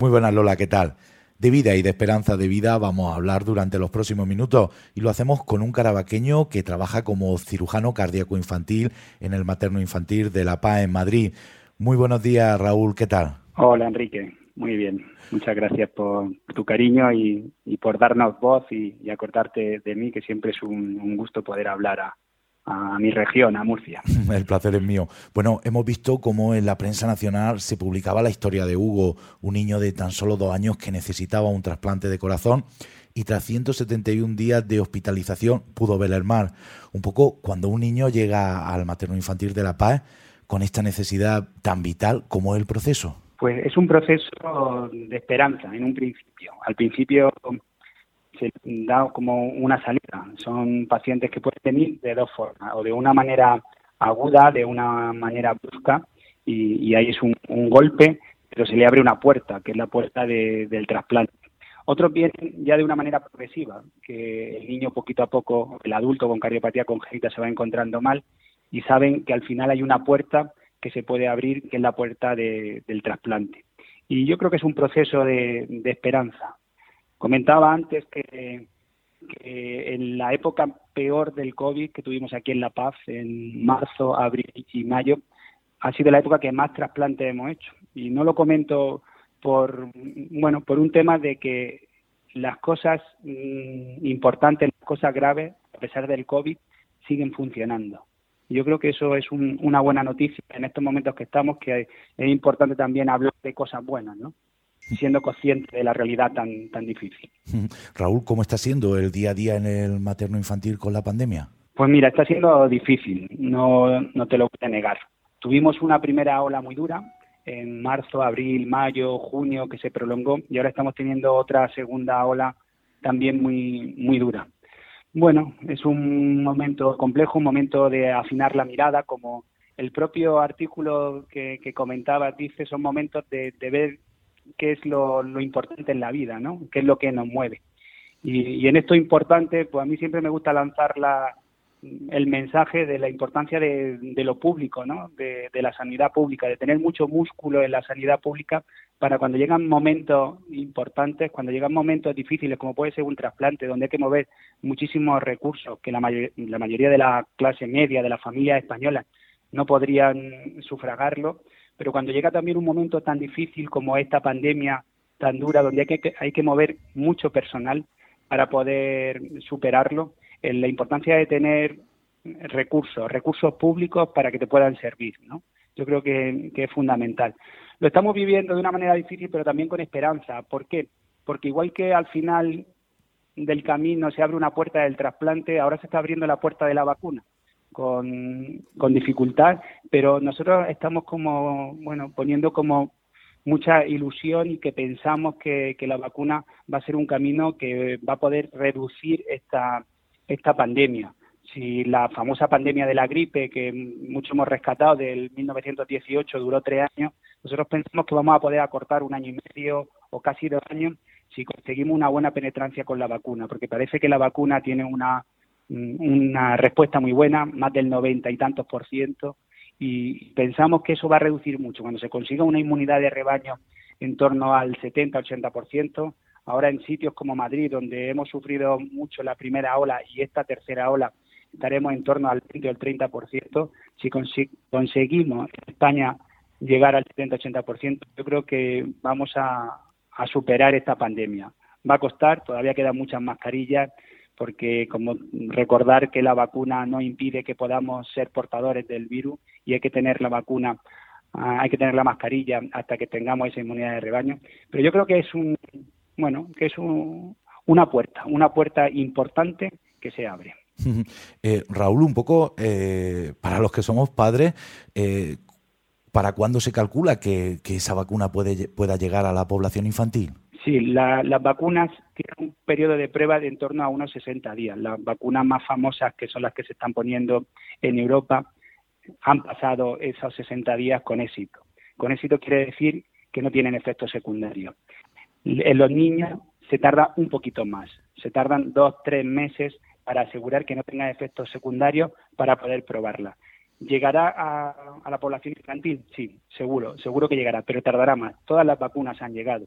Muy buenas Lola, ¿qué tal? De vida y de esperanza de vida vamos a hablar durante los próximos minutos y lo hacemos con un carabaqueño que trabaja como cirujano cardíaco infantil en el materno infantil de La Paz en Madrid. Muy buenos días Raúl, ¿qué tal? Hola Enrique, muy bien. Muchas gracias por tu cariño y, por darnos voz y, acordarte de mí, que siempre es un gusto poder hablar a, a mi región, a Murcia. El placer es mío. Bueno, hemos visto cómo en la prensa nacional se publicaba la historia de Hugo, un niño de tan solo dos años que necesitaba un trasplante de corazón y tras 171 días de hospitalización pudo ver el mar. Un poco cuando un niño llega al materno infantil de La Paz con esta necesidad tan vital, como es el proceso? Pues es un proceso de esperanza en un principio. Al principio se da como una salida. Son pacientes que pueden venir de dos formas, o de una manera aguda, de una manera brusca, y, ahí es un, golpe, pero se le abre una puerta, que es la puerta del trasplante. Otros vienen ya de una manera progresiva, que el niño poquito a poco, el adulto con cardiopatía congénita se va encontrando mal y saben que al final hay una puerta que se puede abrir, que es la puerta del trasplante. Y yo creo que es un proceso de esperanza, Comentaba antes que, en la época peor del COVID que tuvimos aquí en La Paz, en marzo, abril y mayo, ha sido la época que más trasplantes hemos hecho. Y no lo comento por, bueno, por un tema de que las cosas mm, importantes, las cosas graves, a pesar del COVID, siguen funcionando. Yo creo que eso es una buena noticia en estos momentos que estamos, que es importante también hablar de cosas buenas, ¿no? Siendo consciente de la realidad tan, tan difícil. Raúl, ¿cómo está siendo el día a día en el materno infantil con la pandemia? Pues mira, está siendo difícil, no, no te lo voy a negar. Tuvimos una primera ola muy dura en marzo, abril, mayo, junio, que se prolongó y ahora estamos teniendo otra segunda ola también muy, muy dura. Bueno, es un momento complejo, un momento de afinar la mirada, como el propio artículo que, que comentaba dice, son momentos de, de ver qué es lo, importante en la vida, ¿no? ¿Qué es lo que nos mueve? Y, en esto importante, pues a mí siempre me gusta lanzar la, el mensaje de la importancia de, lo público, ¿no? De, la sanidad pública, de tener mucho músculo en la sanidad pública para cuando llegan momentos importantes, cuando llegan momentos difíciles, como puede ser un trasplante, donde hay que mover muchísimos recursos que la, la mayoría de la clase media, de las familias españolas, no podrían sufragarlo, pero cuando llega también un momento tan difícil como esta pandemia tan dura, donde hay que, hay que mover mucho personal para poder superarlo, eh, la importancia de tener recursos, recursos públicos para que te puedan servir, ¿no? Yo creo que, que es fundamental. Lo estamos viviendo de una manera difícil, pero también con esperanza. ¿Por qué? Porque igual que al final del camino se abre una puerta del trasplante, ahora se está abriendo la puerta de la vacuna con, con dificultad, pero nosotros estamos como, bueno, poniendo como mucha ilusión y que pensamos que, que, la vacuna va a ser un camino que va a poder reducir esta, esta pandemia. Si la famosa pandemia de la gripe, que mucho hemos rescatado del 1918, duró tres años, nosotros pensamos que vamos a poder acortar un año y medio o casi dos años si conseguimos una buena penetrancia con la vacuna, porque parece que la vacuna tiene una una respuesta muy buena, más del 90 y tantos por ciento, y pensamos que eso va a reducir mucho. Cuando se consiga una inmunidad de rebaño en torno al 70-80%, ahora en sitios como Madrid, donde hemos sufrido mucho la primera ola y esta tercera ola, estaremos en torno al 20 o el 30%. Si conseguimos en España llegar al 70-80%, yo creo que vamos a superar esta pandemia. Va a costar, todavía quedan muchas mascarillas, porque como recordar que la vacuna no impide que podamos ser portadores del virus y hay que tener la vacuna, ah, hay que tener la mascarilla hasta que tengamos esa inmunidad de rebaño. Pero yo creo que es un, bueno, que es una puerta, una puerta importante que se abre. Eh, Raúl, un poco eh, para los que somos padres, eh, ¿para cuándo se calcula que, esa vacuna pueda llegar a la población infantil? Sí, las vacunas tienen un periodo de prueba de en torno a unos 60 días. Las vacunas más famosas, que son las que se están poniendo en Europa, han pasado esos 60 días con éxito. Con éxito quiere decir que no tienen efectos secundarios. En los niños se tarda un poquito más, se tardan dos, tres meses para asegurar que no tengan efectos secundarios para poder probarla. ¿Llegará a, la población infantil? Sí, seguro, seguro que llegará, pero tardará más. Todas las vacunas han llegado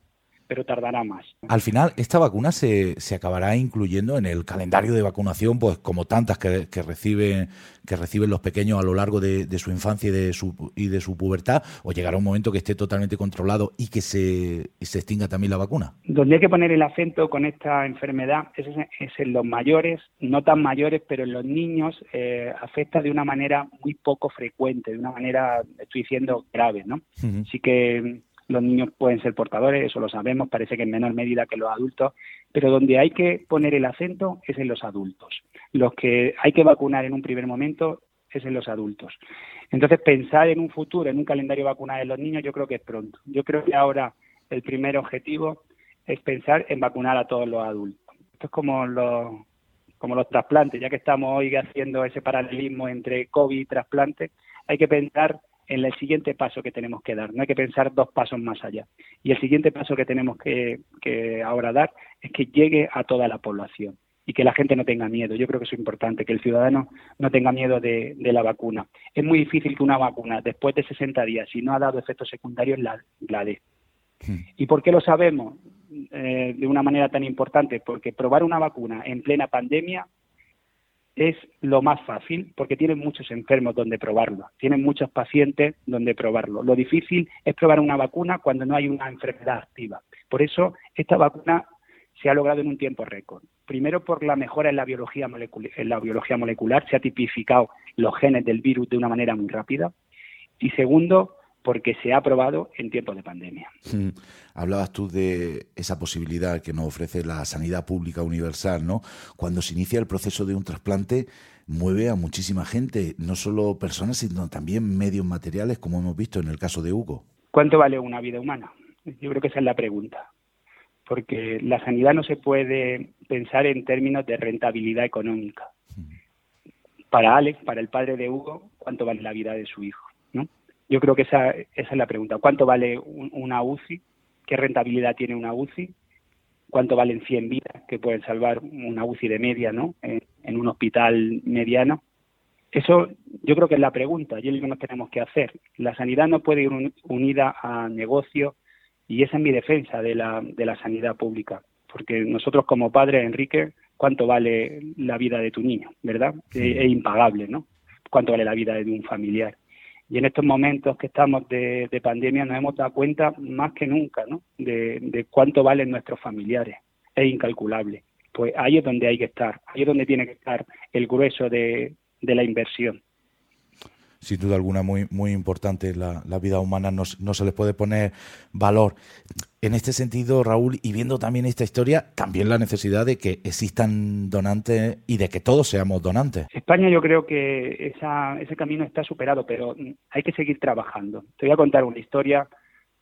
pero tardará más. Al final, esta vacuna se, se acabará incluyendo en el calendario de vacunación, pues como tantas que, que reciben, que reciben los pequeños a lo largo de, su infancia y de su, y de su pubertad, o llegará un momento que esté totalmente controlado y que se, se extinga también la vacuna. Donde hay que poner el acento con esta enfermedad es, en los mayores, no tan mayores, pero en los niños eh, afecta de una manera muy poco frecuente, de una manera, estoy diciendo, grave, ¿no? Así que los niños pueden ser portadores, eso lo sabemos, parece que en menor medida que los adultos, pero donde hay que poner el acento es en los adultos. Los que hay que vacunar en un primer momento es en los adultos. Entonces, pensar en un futuro, en un calendario vacunal de los niños, yo creo que es pronto. Yo creo que ahora el primer objetivo es pensar en vacunar a todos los adultos. Esto es como los, como los trasplantes, ya que estamos hoy haciendo ese paralelismo entre COVID y trasplantes, hay que pensar en el siguiente paso que tenemos que dar. No hay que pensar dos pasos más allá. Y el siguiente paso que tenemos que, ahora dar es que llegue a toda la población y que la gente no tenga miedo. Yo creo que eso es importante, que el ciudadano no tenga miedo de, la vacuna. Es muy difícil que una vacuna, después de 60 días, si no ha dado efectos secundarios, la, la dé. Hmm. ¿Y por qué lo sabemos eh, de una manera tan importante? Porque probar una vacuna en plena pandemia es lo más fácil porque tienen muchos enfermos donde probarlo, tienen muchos pacientes donde probarlo. Lo difícil es probar una vacuna cuando no hay una enfermedad activa. Por eso esta vacuna se ha logrado en un tiempo récord. Primero por la mejora en la biología molecular, en la biología molecular se ha tipificado los genes del virus de una manera muy rápida. Y segundo, porque se ha aprobado en tiempos de pandemia. Mm. Hablabas tú de esa posibilidad que nos ofrece la sanidad pública universal, ¿no? Cuando se inicia el proceso de un trasplante, mueve a muchísima gente, no solo personas, sino también medios materiales, como hemos visto en el caso de Hugo. ¿Cuánto vale una vida humana? Yo creo que esa es la pregunta. Porque la sanidad no se puede pensar en términos de rentabilidad económica. Mm. Para Alex, para el padre de Hugo, ¿cuánto vale la vida de su hijo? Yo creo que esa, esa es la pregunta. ¿Cuánto vale una UCI? ¿Qué rentabilidad tiene una UCI? ¿Cuánto valen 100 vidas que pueden salvar una UCI de media ¿no? en, un hospital mediano? Eso yo creo que es la pregunta y es lo que nos tenemos que hacer. La sanidad no puede ir unida a negocio y esa es mi defensa de la, de la sanidad pública. Porque nosotros como padres, Enrique, ¿cuánto vale la vida de tu niño? ¿Verdad? Es, impagable, ¿no? ¿Cuánto vale la vida de un familiar? Y en estos momentos que estamos de, pandemia nos hemos dado cuenta más que nunca ¿no? de, cuánto valen nuestros familiares. Es incalculable. Pues ahí es donde hay que estar, ahí es donde tiene que estar el grueso de, la inversión sin duda alguna muy, muy importante. La, la vida humana no, no, se les puede poner valor en este sentido, Raúl, y viendo también esta historia, también la necesidad de que existan donantes y de que todos seamos donantes. España yo creo que ese camino está superado, pero hay que seguir trabajando. Te voy a contar una historia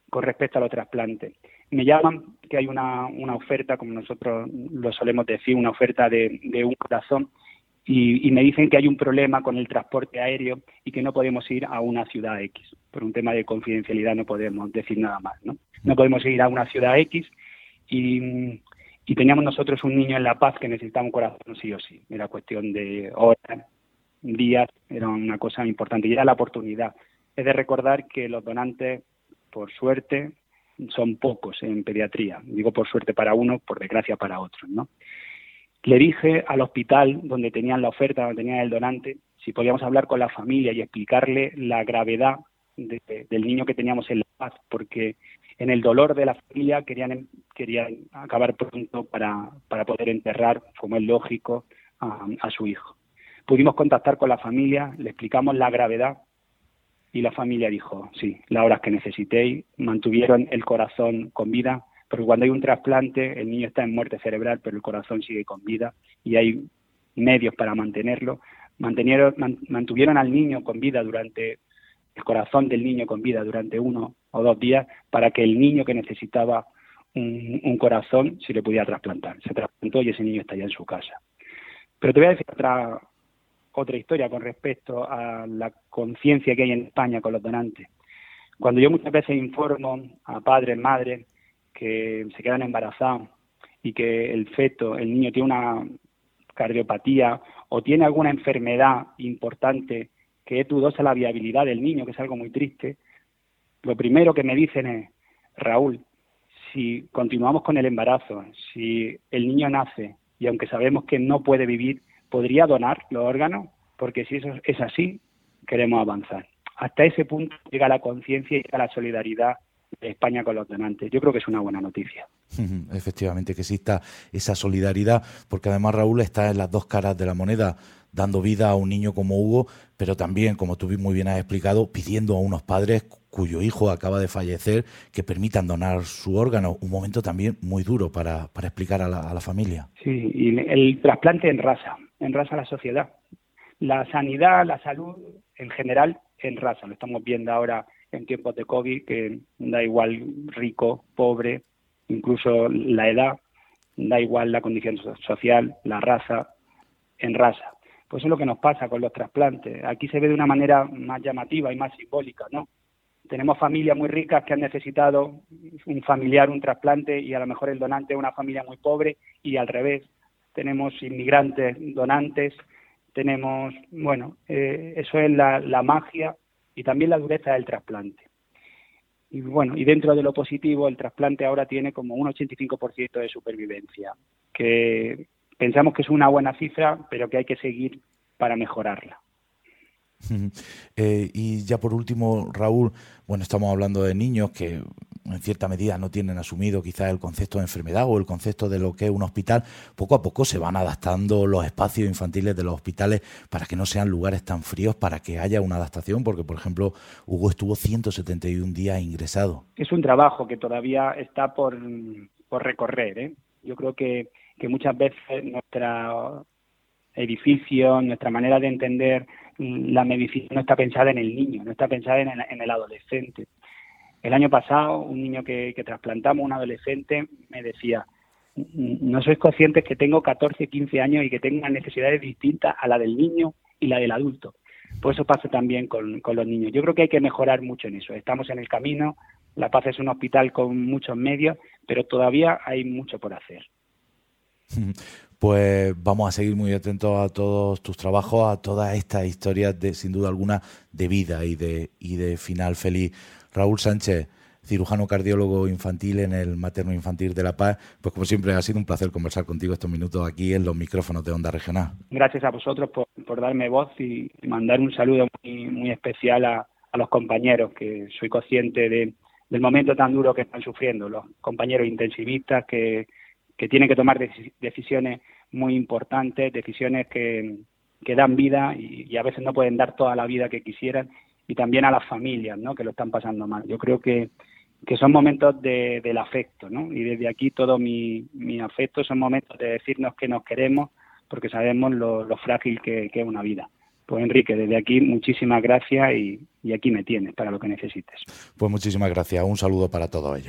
con respecto a los trasplantes. Me llaman que hay una, oferta, como nosotros lo solemos decir, una oferta de, un corazón, y, me dicen que hay un problema con el transporte aéreo y que no podemos ir a una ciudad X. Por un tema de confidencialidad no podemos decir nada más, ¿no? no podemos ir a una ciudad X y, teníamos nosotros un niño en La Paz que necesitaba un corazón sí o sí. Era cuestión de horas, días, era una cosa importante y era la oportunidad. Es de recordar que los donantes, por suerte, son pocos en pediatría. Digo por suerte para unos, por desgracia para otros, ¿no? Le dije al hospital donde tenían la oferta, donde tenían el donante, si podíamos hablar con la familia y explicarle la gravedad del niño que teníamos en La Paz, porque en el dolor de la familia querían, querían acabar pronto para, para poder enterrar, como es lógico, a, su hijo. Pudimos contactar con la familia, le explicamos la gravedad y la familia dijo, sí, las horas que necesitéis, mantuvieron el corazón con vida, porque cuando hay un trasplante el niño está en muerte cerebral, pero el corazón sigue con vida y hay medios para mantenerlo. mantuvieron al niño con vida durante el corazón del niño con vida durante uno o dos días para que el niño que necesitaba un, corazón se le pudiera trasplantar. Se trasplantó y ese niño está ya en su casa. Pero te voy a decir otra, otra historia con respecto a la conciencia que hay en España con los donantes. Cuando yo muchas veces informo a padres, madres que se quedan embarazados y que el feto, el niño tiene una cardiopatía o tiene alguna enfermedad importante que es dudosa la viabilidad del niño, que es algo muy triste, lo primero que me dicen es, Raúl, si continuamos con el embarazo, si el niño nace y aunque sabemos que no puede vivir, podría donar los órganos, porque si eso es así, queremos avanzar. Hasta ese punto llega la conciencia y llega la solidaridad de España con los donantes. Yo creo que es una buena noticia. Efectivamente, que exista esa solidaridad, porque además Raúl está en las dos caras de la moneda, dando vida a un niño como Hugo, pero también, como tú muy bien has explicado, pidiendo a unos padres cuyo hijo acaba de fallecer que permitan donar su órgano. Un momento también muy duro para, para explicar a la, a la familia. Sí, y el trasplante en raza, en raza la sociedad. La sanidad, la salud en general en raza. Lo estamos viendo ahora en tiempos de COVID, que da igual rico, pobre, incluso la edad, da igual la condición social, la raza, en raza. Pues es lo que nos pasa con los trasplantes. Aquí se ve de una manera más llamativa y más simbólica, ¿no? Tenemos familias muy ricas que han necesitado un familiar, un trasplante, y a lo mejor el donante es una familia muy pobre, y al revés. Tenemos inmigrantes donantes, tenemos, bueno, eh, eso es la, la magia y también la dureza del trasplante. Y bueno, y dentro de lo positivo, el trasplante ahora tiene como un 85% de supervivencia, que pensamos que es una buena cifra, pero que hay que seguir para mejorarla. Eh, y ya por último, Raúl, bueno, estamos hablando de niños que en cierta medida no tienen asumido quizás el concepto de enfermedad o el concepto de lo que es un hospital. Poco a poco se van adaptando los espacios infantiles de los hospitales para que no sean lugares tan fríos, para que haya una adaptación, porque por ejemplo Hugo estuvo 171 días ingresado. Es un trabajo que todavía está por, por recorrer. ¿eh? Yo creo que, que muchas veces nuestra edificio, nuestra manera de entender la medicina no está pensada en el niño, no está pensada en el, en el adolescente. El año pasado, un niño que, que, trasplantamos, un adolescente, me decía, no sois conscientes que tengo 14, 15 años y que tengo unas necesidades distintas a la del niño y la del adulto. Pues eso pasa también con, con los niños. Yo creo que hay que mejorar mucho en eso. Estamos en el camino, La Paz es un hospital con muchos medios, pero todavía hay mucho por hacer pues vamos a seguir muy atentos a todos tus trabajos, a todas estas historias de, sin duda alguna, de vida y de, y de final feliz. Raúl Sánchez, cirujano cardiólogo infantil en el Materno Infantil de La Paz, pues como siempre ha sido un placer conversar contigo estos minutos aquí en los micrófonos de Onda Regional. Gracias a vosotros por, por darme voz y mandar un saludo muy, muy especial a, a los compañeros, que soy consciente de, del momento tan duro que están sufriendo, los compañeros intensivistas que que tienen que tomar decisiones muy importantes, decisiones que, que dan vida y, a veces no pueden dar toda la vida que quisieran, y también a las familias ¿no? que lo están pasando mal. Yo creo que, que son momentos de, del afecto, ¿no? y desde aquí todo mi, mi afecto son momentos de decirnos que nos queremos porque sabemos lo, lo frágil que, que es una vida. Pues Enrique, desde aquí muchísimas gracias y, y, aquí me tienes para lo que necesites. Pues muchísimas gracias. Un saludo para todos ellos.